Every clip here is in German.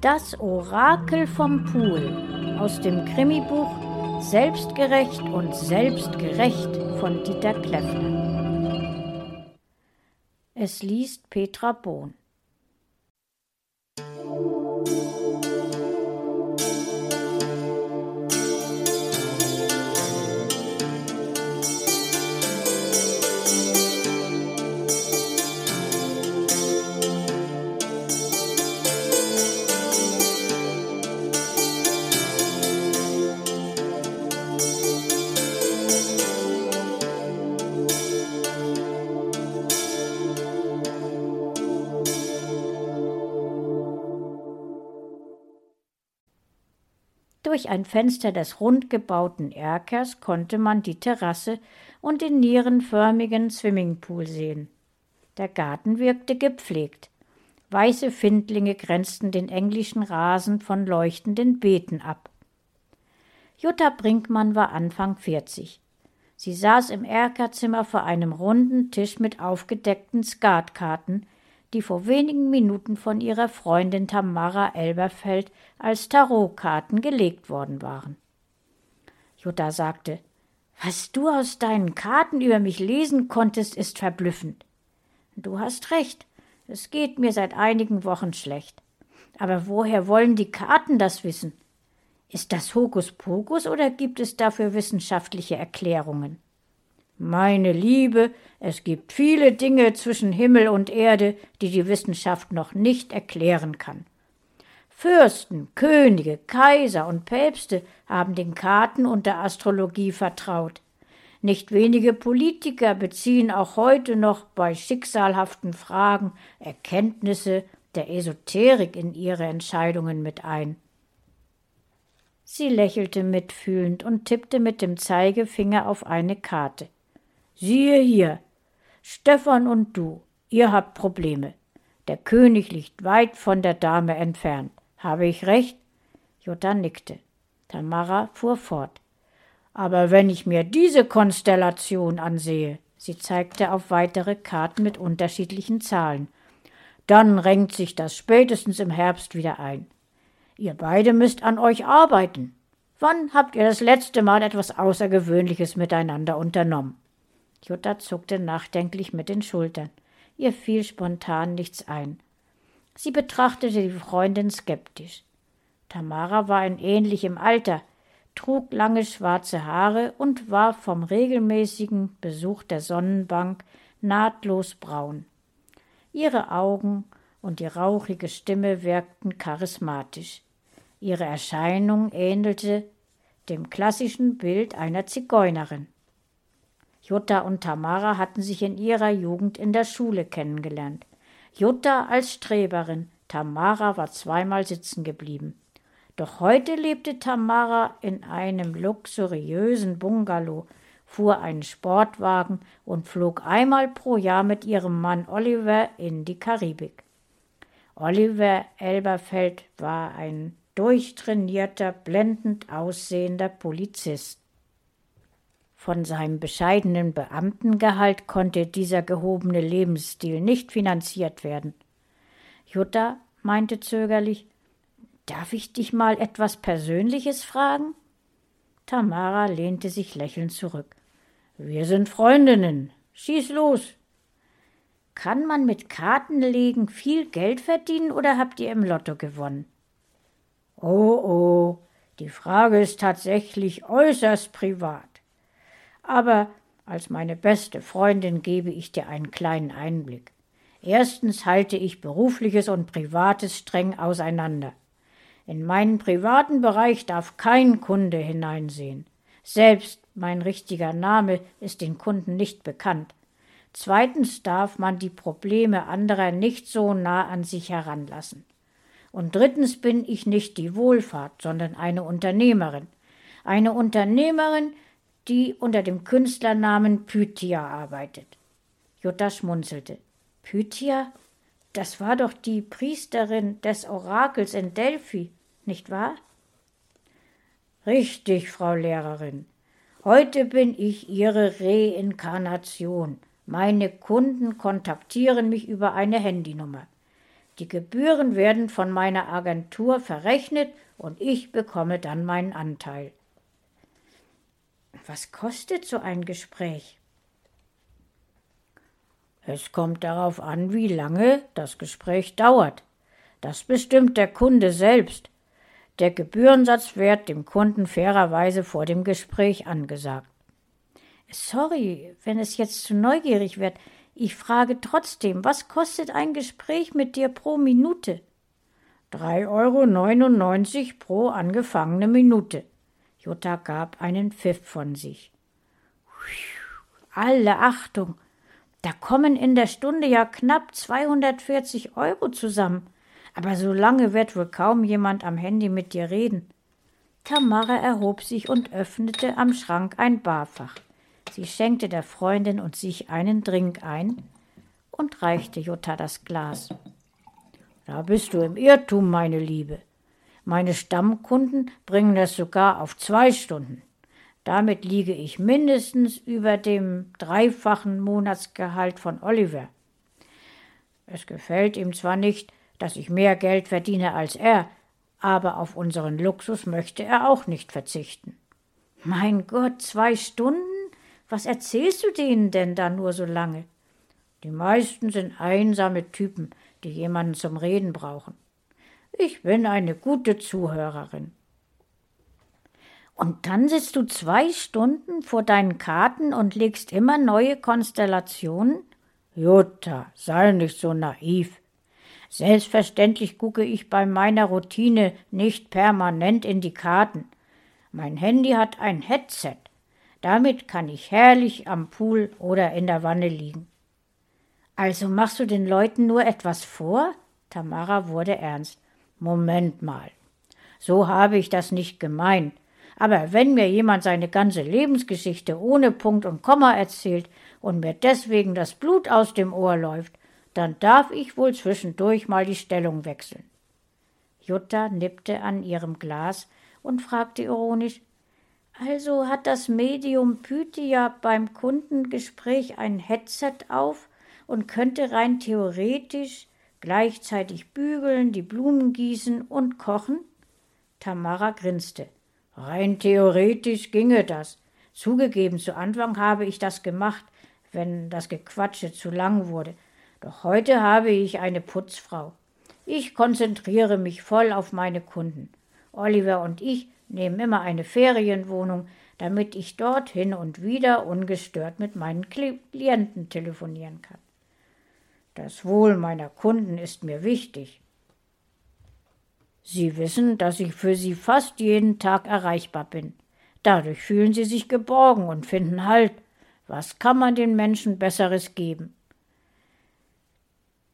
Das Orakel vom Pool aus dem Krimibuch Selbstgerecht und Selbstgerecht von Dieter Kleffner. Es liest Petra Bohn. Durch ein Fenster des rund gebauten Erkers konnte man die Terrasse und den nierenförmigen Swimmingpool sehen. Der Garten wirkte gepflegt. Weiße Findlinge grenzten den englischen Rasen von leuchtenden Beeten ab. Jutta Brinkmann war Anfang 40. Sie saß im Erkerzimmer vor einem runden Tisch mit aufgedeckten Skatkarten, die vor wenigen Minuten von ihrer Freundin Tamara Elberfeld als Tarotkarten gelegt worden waren. Jutta sagte, was du aus deinen Karten über mich lesen konntest, ist verblüffend. Du hast recht, es geht mir seit einigen Wochen schlecht. Aber woher wollen die Karten das wissen? Ist das Hokuspokus oder gibt es dafür wissenschaftliche Erklärungen? Meine Liebe, es gibt viele Dinge zwischen Himmel und Erde, die die Wissenschaft noch nicht erklären kann. Fürsten, Könige, Kaiser und Päpste haben den Karten und der Astrologie vertraut. Nicht wenige Politiker beziehen auch heute noch bei schicksalhaften Fragen Erkenntnisse der Esoterik in ihre Entscheidungen mit ein. Sie lächelte mitfühlend und tippte mit dem Zeigefinger auf eine Karte. Siehe hier, Stefan und du, ihr habt Probleme. Der König liegt weit von der Dame entfernt. Habe ich recht? Jutta nickte. Tamara fuhr fort. Aber wenn ich mir diese Konstellation ansehe, sie zeigte auf weitere Karten mit unterschiedlichen Zahlen, dann renkt sich das spätestens im Herbst wieder ein. Ihr beide müsst an euch arbeiten. Wann habt ihr das letzte Mal etwas Außergewöhnliches miteinander unternommen? Jutta zuckte nachdenklich mit den Schultern. Ihr fiel spontan nichts ein. Sie betrachtete die Freundin skeptisch. Tamara war in ähnlichem Alter, trug lange schwarze Haare und war vom regelmäßigen Besuch der Sonnenbank nahtlos braun. Ihre Augen und die rauchige Stimme wirkten charismatisch. Ihre Erscheinung ähnelte dem klassischen Bild einer Zigeunerin. Jutta und Tamara hatten sich in ihrer Jugend in der Schule kennengelernt. Jutta als Streberin, Tamara war zweimal sitzen geblieben. Doch heute lebte Tamara in einem luxuriösen Bungalow, fuhr einen Sportwagen und flog einmal pro Jahr mit ihrem Mann Oliver in die Karibik. Oliver Elberfeld war ein durchtrainierter, blendend aussehender Polizist. Von seinem bescheidenen Beamtengehalt konnte dieser gehobene Lebensstil nicht finanziert werden. Jutta meinte zögerlich, Darf ich dich mal etwas Persönliches fragen? Tamara lehnte sich lächelnd zurück. Wir sind Freundinnen. Schieß los. Kann man mit Kartenlegen viel Geld verdienen oder habt ihr im Lotto gewonnen? Oh, oh, die Frage ist tatsächlich äußerst privat. Aber als meine beste Freundin gebe ich dir einen kleinen Einblick. Erstens halte ich berufliches und privates streng auseinander. In meinen privaten Bereich darf kein Kunde hineinsehen. Selbst mein richtiger Name ist den Kunden nicht bekannt. Zweitens darf man die Probleme anderer nicht so nah an sich heranlassen. Und drittens bin ich nicht die Wohlfahrt, sondern eine Unternehmerin. Eine Unternehmerin, die unter dem Künstlernamen Pythia arbeitet. Jutta schmunzelte. Pythia? Das war doch die Priesterin des Orakels in Delphi, nicht wahr? Richtig, Frau Lehrerin. Heute bin ich Ihre Reinkarnation. Meine Kunden kontaktieren mich über eine Handynummer. Die Gebühren werden von meiner Agentur verrechnet und ich bekomme dann meinen Anteil. Was kostet so ein Gespräch? Es kommt darauf an, wie lange das Gespräch dauert. Das bestimmt der Kunde selbst. Der Gebührensatz wird dem Kunden fairerweise vor dem Gespräch angesagt. Sorry, wenn es jetzt zu neugierig wird. Ich frage trotzdem, was kostet ein Gespräch mit dir pro Minute? 3,99 Euro pro angefangene Minute. Jutta gab einen Pfiff von sich. Alle Achtung! Da kommen in der Stunde ja knapp 240 Euro zusammen. Aber so lange wird wohl kaum jemand am Handy mit dir reden. Tamara erhob sich und öffnete am Schrank ein Barfach. Sie schenkte der Freundin und sich einen Drink ein und reichte Jutta das Glas. Da bist du im Irrtum, meine Liebe. Meine Stammkunden bringen das sogar auf zwei Stunden. Damit liege ich mindestens über dem dreifachen Monatsgehalt von Oliver. Es gefällt ihm zwar nicht, dass ich mehr Geld verdiene als er, aber auf unseren Luxus möchte er auch nicht verzichten. Mein Gott, zwei Stunden? Was erzählst du denen denn da nur so lange? Die meisten sind einsame Typen, die jemanden zum Reden brauchen. Ich bin eine gute Zuhörerin. Und dann sitzt du zwei Stunden vor deinen Karten und legst immer neue Konstellationen? Jutta, sei nicht so naiv. Selbstverständlich gucke ich bei meiner Routine nicht permanent in die Karten. Mein Handy hat ein Headset. Damit kann ich herrlich am Pool oder in der Wanne liegen. Also machst du den Leuten nur etwas vor? Tamara wurde ernst. Moment mal. So habe ich das nicht gemeint. Aber wenn mir jemand seine ganze Lebensgeschichte ohne Punkt und Komma erzählt und mir deswegen das Blut aus dem Ohr läuft, dann darf ich wohl zwischendurch mal die Stellung wechseln. Jutta nippte an ihrem Glas und fragte ironisch also hat das Medium Pythia beim Kundengespräch ein Headset auf und könnte rein theoretisch gleichzeitig bügeln, die Blumen gießen und kochen? Tamara grinste. Rein theoretisch ginge das. Zugegeben, zu Anfang habe ich das gemacht, wenn das Gequatsche zu lang wurde. Doch heute habe ich eine Putzfrau. Ich konzentriere mich voll auf meine Kunden. Oliver und ich nehmen immer eine Ferienwohnung, damit ich dort hin und wieder ungestört mit meinen Klienten telefonieren kann. Das Wohl meiner Kunden ist mir wichtig. Sie wissen, dass ich für sie fast jeden Tag erreichbar bin. Dadurch fühlen sie sich geborgen und finden Halt. Was kann man den Menschen Besseres geben?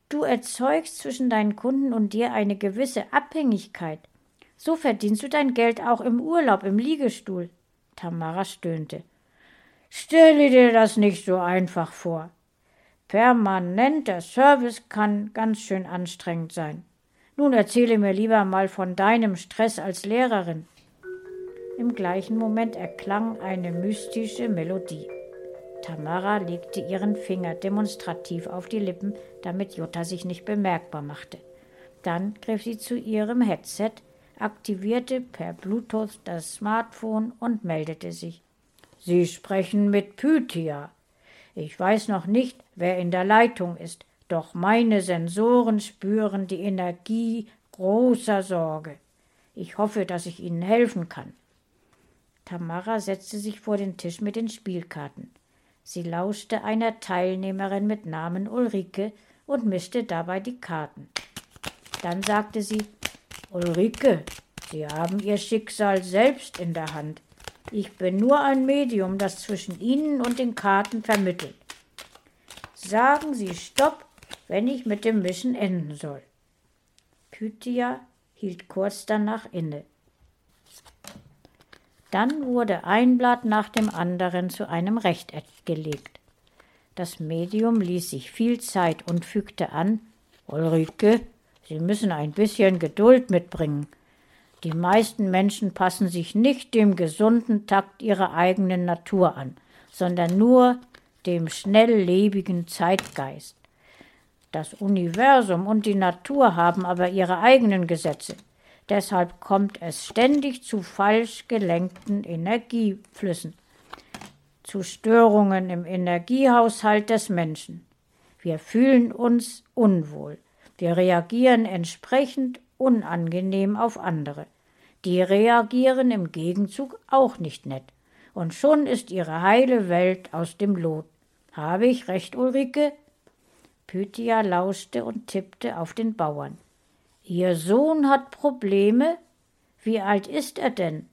Du erzeugst zwischen deinen Kunden und dir eine gewisse Abhängigkeit. So verdienst du dein Geld auch im Urlaub im Liegestuhl. Tamara stöhnte. Stelle dir das nicht so einfach vor. Permanenter Service kann ganz schön anstrengend sein. Nun erzähle mir lieber mal von deinem Stress als Lehrerin. Im gleichen Moment erklang eine mystische Melodie. Tamara legte ihren Finger demonstrativ auf die Lippen, damit Jutta sich nicht bemerkbar machte. Dann griff sie zu ihrem Headset, aktivierte per Bluetooth das Smartphone und meldete sich. Sie sprechen mit Pythia. Ich weiß noch nicht, wer in der Leitung ist, doch meine Sensoren spüren die Energie großer Sorge. Ich hoffe, dass ich Ihnen helfen kann. Tamara setzte sich vor den Tisch mit den Spielkarten. Sie lauschte einer Teilnehmerin mit Namen Ulrike und mischte dabei die Karten. Dann sagte sie Ulrike, Sie haben Ihr Schicksal selbst in der Hand. Ich bin nur ein Medium, das zwischen Ihnen und den Karten vermittelt. Sagen Sie Stopp, wenn ich mit dem Mischen enden soll. Pythia hielt kurz danach inne. Dann wurde ein Blatt nach dem anderen zu einem Rechteck gelegt. Das Medium ließ sich viel Zeit und fügte an Ulrike, Sie müssen ein bisschen Geduld mitbringen. Die meisten Menschen passen sich nicht dem gesunden Takt ihrer eigenen Natur an, sondern nur dem schnelllebigen Zeitgeist. Das Universum und die Natur haben aber ihre eigenen Gesetze. Deshalb kommt es ständig zu falsch gelenkten Energieflüssen, zu Störungen im Energiehaushalt des Menschen. Wir fühlen uns unwohl. Wir reagieren entsprechend unangenehm auf andere. Die reagieren im Gegenzug auch nicht nett. Und schon ist ihre heile Welt aus dem Lot. Habe ich recht, Ulrike? Pythia lauschte und tippte auf den Bauern. Ihr Sohn hat Probleme? Wie alt ist er denn?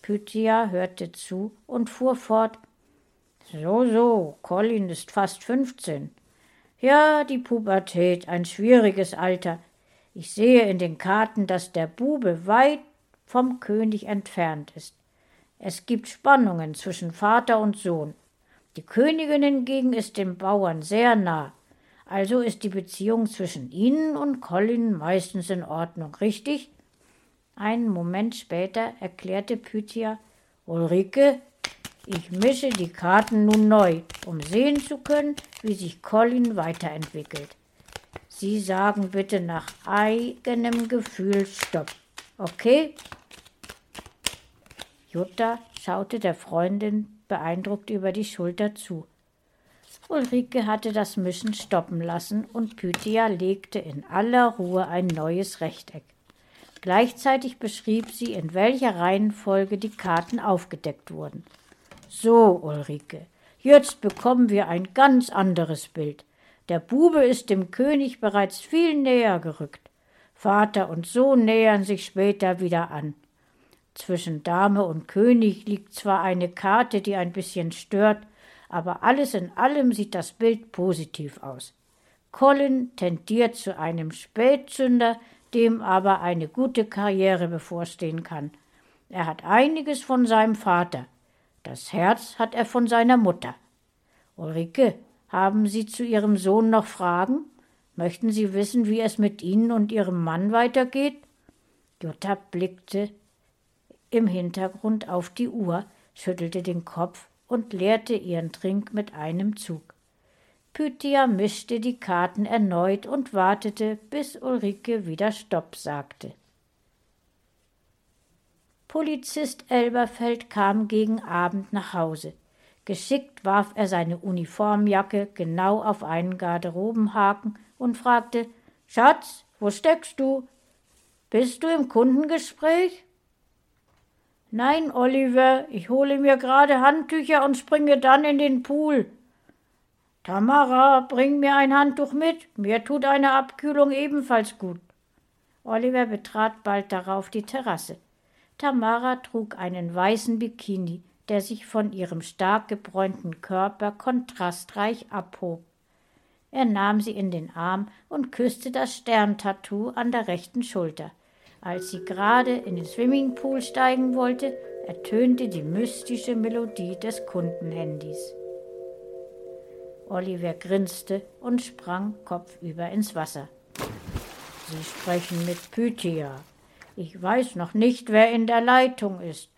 Pythia hörte zu und fuhr fort. So, so, Colin ist fast fünfzehn. Ja, die Pubertät, ein schwieriges Alter. Ich sehe in den Karten, dass der Bube weit vom König entfernt ist. Es gibt Spannungen zwischen Vater und Sohn. Die Königin hingegen ist dem Bauern sehr nah. Also ist die Beziehung zwischen Ihnen und Colin meistens in Ordnung, richtig? Einen Moment später erklärte Pythia, Ulrike, ich mische die Karten nun neu, um sehen zu können, wie sich Colin weiterentwickelt. Sie sagen bitte nach eigenem Gefühl Stopp. Okay? Jutta schaute der Freundin beeindruckt über die Schulter zu. Ulrike hatte das Mischen stoppen lassen und Pythia legte in aller Ruhe ein neues Rechteck. Gleichzeitig beschrieb sie, in welcher Reihenfolge die Karten aufgedeckt wurden. So, Ulrike, jetzt bekommen wir ein ganz anderes Bild. Der Bube ist dem König bereits viel näher gerückt. Vater und Sohn nähern sich später wieder an. Zwischen Dame und König liegt zwar eine Karte, die ein bisschen stört, aber alles in allem sieht das Bild positiv aus. Colin tendiert zu einem Spätzünder, dem aber eine gute Karriere bevorstehen kann. Er hat einiges von seinem Vater. Das Herz hat er von seiner Mutter. Ulrike, haben Sie zu Ihrem Sohn noch Fragen? Möchten Sie wissen, wie es mit Ihnen und Ihrem Mann weitergeht? Jutta blickte im Hintergrund auf die Uhr, schüttelte den Kopf und leerte ihren Trink mit einem Zug. Pythia mischte die Karten erneut und wartete, bis Ulrike wieder Stopp sagte. Polizist Elberfeld kam gegen Abend nach Hause. Geschickt warf er seine Uniformjacke genau auf einen Garderobenhaken und fragte Schatz, wo steckst du? Bist du im Kundengespräch? Nein, Oliver, ich hole mir gerade Handtücher und springe dann in den Pool. Tamara, bring mir ein Handtuch mit. Mir tut eine Abkühlung ebenfalls gut. Oliver betrat bald darauf die Terrasse. Tamara trug einen weißen Bikini, der sich von ihrem stark gebräunten Körper kontrastreich abhob. Er nahm sie in den Arm und küsste das Sterntattoo an der rechten Schulter. Als sie gerade in den Swimmingpool steigen wollte, ertönte die mystische Melodie des Kundenhandys. Oliver grinste und sprang kopfüber ins Wasser. Sie sprechen mit Pythia. Ich weiß noch nicht, wer in der Leitung ist,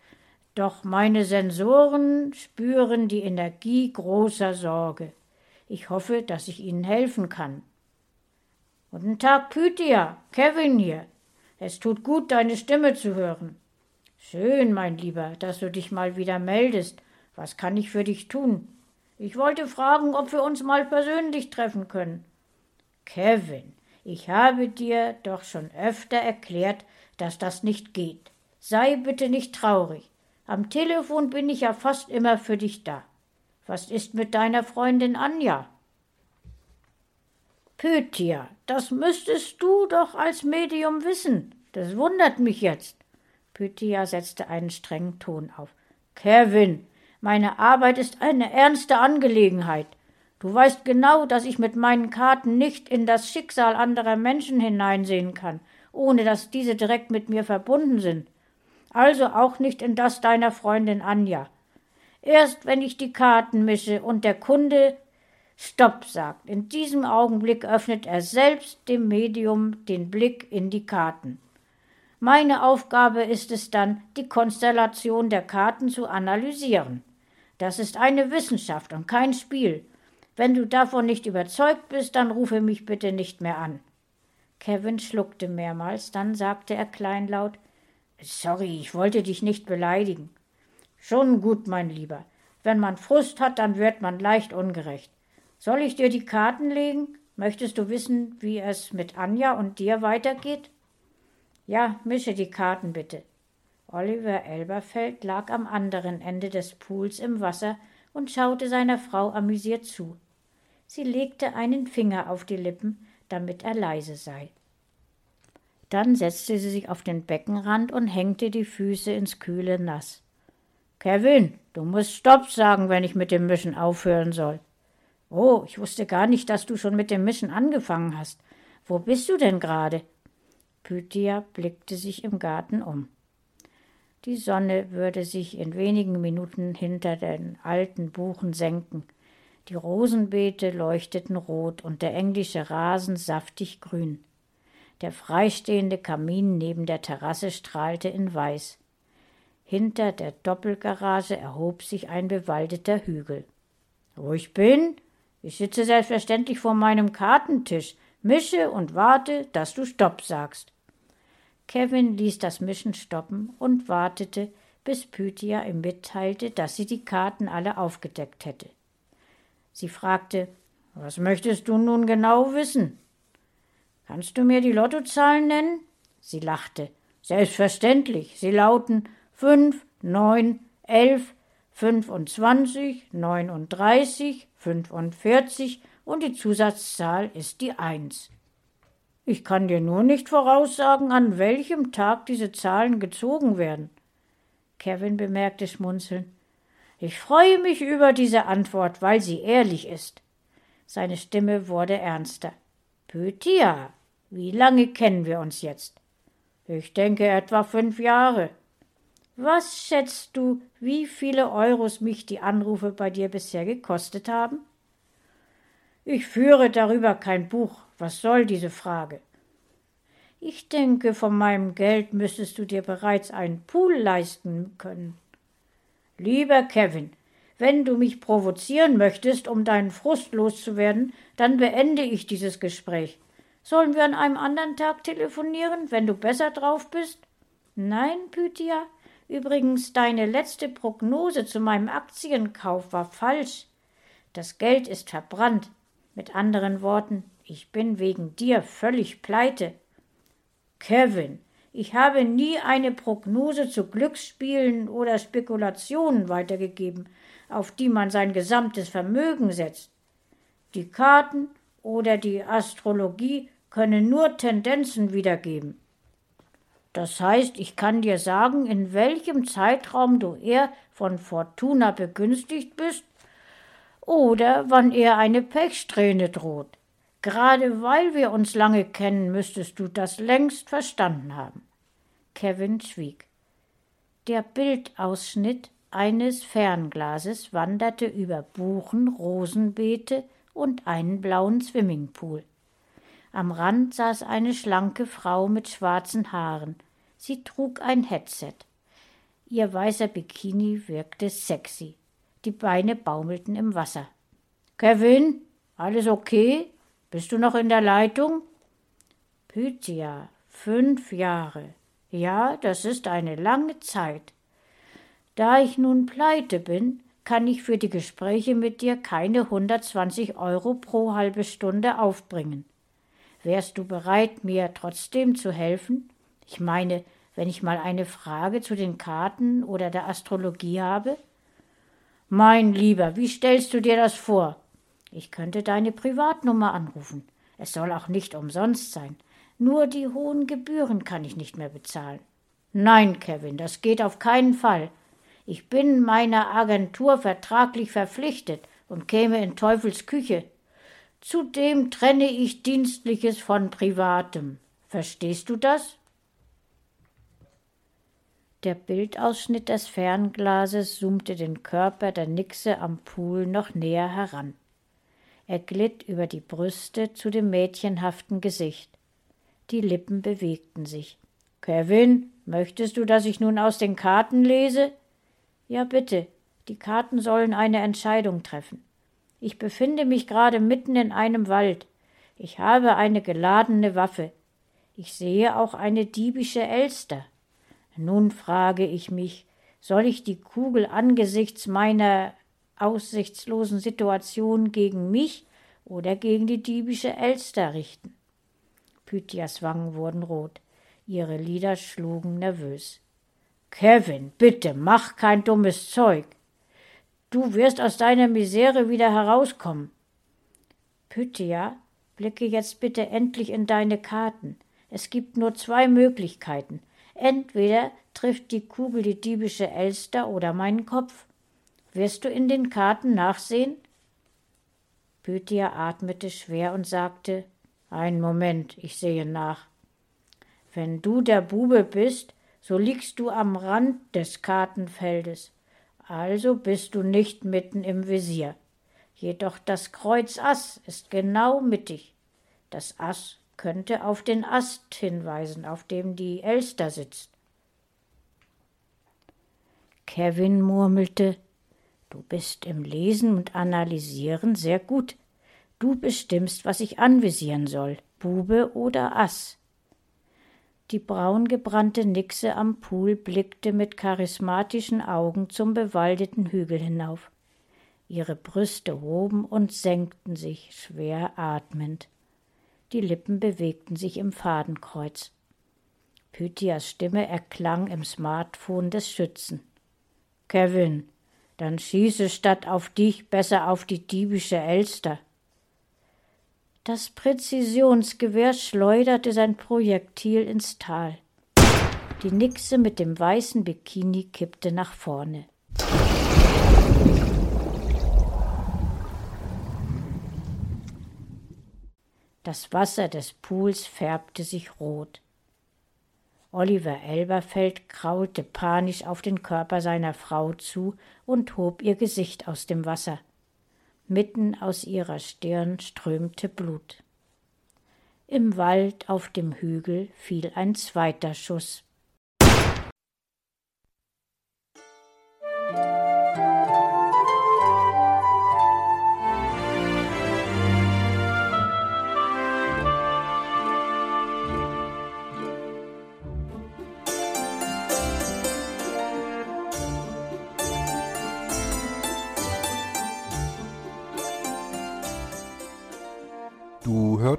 doch meine Sensoren spüren die Energie großer Sorge. Ich hoffe, dass ich Ihnen helfen kann. Guten Tag, Pythia. Kevin hier. Es tut gut, deine Stimme zu hören. Schön, mein Lieber, dass du dich mal wieder meldest. Was kann ich für dich tun? Ich wollte fragen, ob wir uns mal persönlich treffen können. Kevin, ich habe dir doch schon öfter erklärt, dass das nicht geht. Sei bitte nicht traurig. Am Telefon bin ich ja fast immer für dich da. Was ist mit deiner Freundin Anja? Pythia, das müsstest du doch als Medium wissen. Das wundert mich jetzt. Pythia setzte einen strengen Ton auf. Kevin, meine Arbeit ist eine ernste Angelegenheit. Du weißt genau, dass ich mit meinen Karten nicht in das Schicksal anderer Menschen hineinsehen kann, ohne dass diese direkt mit mir verbunden sind. Also auch nicht in das deiner Freundin Anja. Erst wenn ich die Karten mische und der Kunde Stopp sagt. In diesem Augenblick öffnet er selbst dem Medium den Blick in die Karten. Meine Aufgabe ist es dann, die Konstellation der Karten zu analysieren. Das ist eine Wissenschaft und kein Spiel. Wenn du davon nicht überzeugt bist, dann rufe mich bitte nicht mehr an. Kevin schluckte mehrmals, dann sagte er kleinlaut Sorry, ich wollte dich nicht beleidigen. Schon gut, mein Lieber. Wenn man Frust hat, dann wird man leicht ungerecht. Soll ich dir die Karten legen? Möchtest du wissen, wie es mit Anja und dir weitergeht? Ja, mische die Karten bitte. Oliver Elberfeld lag am anderen Ende des Pools im Wasser und schaute seiner Frau amüsiert zu. Sie legte einen Finger auf die Lippen, damit er leise sei. Dann setzte sie sich auf den Beckenrand und hängte die Füße ins kühle Nass. Kevin, du musst Stopp sagen, wenn ich mit dem Mischen aufhören soll. Oh, ich wusste gar nicht, dass du schon mit dem Mischen angefangen hast. Wo bist du denn gerade? Pythia blickte sich im Garten um. Die Sonne würde sich in wenigen Minuten hinter den alten Buchen senken. Die Rosenbeete leuchteten rot und der englische Rasen saftig grün. Der freistehende Kamin neben der Terrasse strahlte in weiß. Hinter der Doppelgarage erhob sich ein bewaldeter Hügel. Wo ich bin? Ich sitze selbstverständlich vor meinem Kartentisch, mische und warte, dass du Stopp sagst. Kevin ließ das Mischen stoppen und wartete, bis Pythia ihm mitteilte, dass sie die Karten alle aufgedeckt hätte. Sie fragte, was möchtest du nun genau wissen? Kannst du mir die Lottozahlen nennen? Sie lachte. Selbstverständlich. Sie lauten fünf, neun, elf, fünfundzwanzig, neununddreißig, fünfundvierzig und die Zusatzzahl ist die Eins. Ich kann dir nur nicht voraussagen, an welchem Tag diese Zahlen gezogen werden. Kevin bemerkte schmunzeln. Ich freue mich über diese Antwort, weil sie ehrlich ist. Seine Stimme wurde ernster. Pythia, wie lange kennen wir uns jetzt? Ich denke etwa fünf Jahre. Was schätzt du, wie viele Euros mich die Anrufe bei dir bisher gekostet haben? Ich führe darüber kein Buch, was soll diese Frage? Ich denke, von meinem Geld müsstest du dir bereits einen Pool leisten können. Lieber Kevin, wenn du mich provozieren möchtest, um deinen Frust loszuwerden, dann beende ich dieses Gespräch. Sollen wir an einem anderen Tag telefonieren, wenn du besser drauf bist? Nein, Pythia. Übrigens, deine letzte Prognose zu meinem Aktienkauf war falsch. Das Geld ist verbrannt. Mit anderen Worten, ich bin wegen dir völlig pleite. Kevin, ich habe nie eine Prognose zu Glücksspielen oder Spekulationen weitergegeben, auf die man sein gesamtes Vermögen setzt. Die Karten oder die Astrologie können nur Tendenzen wiedergeben. Das heißt, ich kann dir sagen, in welchem Zeitraum du eher von Fortuna begünstigt bist oder wann er eine Pechsträhne droht. Gerade weil wir uns lange kennen, müsstest du das längst verstanden haben. Kevin schwieg. Der Bildausschnitt eines Fernglases wanderte über Buchen, Rosenbeete und einen blauen Swimmingpool. Am Rand saß eine schlanke Frau mit schwarzen Haaren. Sie trug ein Headset. Ihr weißer Bikini wirkte sexy. Die Beine baumelten im Wasser. Kevin, alles okay? Bist du noch in der Leitung? Pythia, fünf Jahre. Ja, das ist eine lange Zeit. Da ich nun pleite bin, kann ich für die Gespräche mit dir keine 120 Euro pro halbe Stunde aufbringen. Wärst du bereit, mir trotzdem zu helfen? Ich meine, wenn ich mal eine Frage zu den Karten oder der Astrologie habe? Mein Lieber, wie stellst du dir das vor? Ich könnte deine Privatnummer anrufen. Es soll auch nicht umsonst sein. Nur die hohen Gebühren kann ich nicht mehr bezahlen. Nein, Kevin, das geht auf keinen Fall. Ich bin meiner Agentur vertraglich verpflichtet und käme in Teufels Küche. Zudem trenne ich Dienstliches von Privatem. Verstehst du das? Der Bildausschnitt des Fernglases zoomte den Körper der Nixe am Pool noch näher heran. Er glitt über die Brüste zu dem mädchenhaften Gesicht. Die Lippen bewegten sich. Kevin, möchtest du, dass ich nun aus den Karten lese? Ja, bitte. Die Karten sollen eine Entscheidung treffen. Ich befinde mich gerade mitten in einem Wald. Ich habe eine geladene Waffe. Ich sehe auch eine diebische Elster. Nun frage ich mich, soll ich die Kugel angesichts meiner aussichtslosen Situation gegen mich oder gegen die diebische Elster richten? Pythias Wangen wurden rot. Ihre Lider schlugen nervös. Kevin, bitte, mach kein dummes Zeug. Du wirst aus deiner Misere wieder herauskommen. Pythia, blicke jetzt bitte endlich in deine Karten. Es gibt nur zwei Möglichkeiten. Entweder trifft die Kugel die diebische Elster oder meinen Kopf. Wirst du in den Karten nachsehen? Pythia atmete schwer und sagte Einen Moment, ich sehe nach. Wenn du der Bube bist, so liegst du am Rand des Kartenfeldes, also bist du nicht mitten im Visier. Jedoch das Kreuz Ass ist genau mittig. Das Ass könnte auf den Ast hinweisen, auf dem die Elster sitzt. Kevin murmelte Du bist im Lesen und Analysieren sehr gut. Du bestimmst, was ich anvisieren soll, Bube oder Ass. Die braungebrannte Nixe am Pool blickte mit charismatischen Augen zum bewaldeten Hügel hinauf. Ihre Brüste hoben und senkten sich, schwer atmend. Die Lippen bewegten sich im Fadenkreuz. Pythias Stimme erklang im Smartphone des Schützen. Kevin, dann schieße statt auf dich besser auf die diebische Elster. Das Präzisionsgewehr schleuderte sein Projektil ins Tal. Die Nixe mit dem weißen Bikini kippte nach vorne. Das Wasser des Pools färbte sich rot. Oliver Elberfeld kraulte panisch auf den Körper seiner Frau zu und hob ihr Gesicht aus dem Wasser. Mitten aus ihrer Stirn strömte Blut. Im Wald auf dem Hügel fiel ein zweiter Schuss.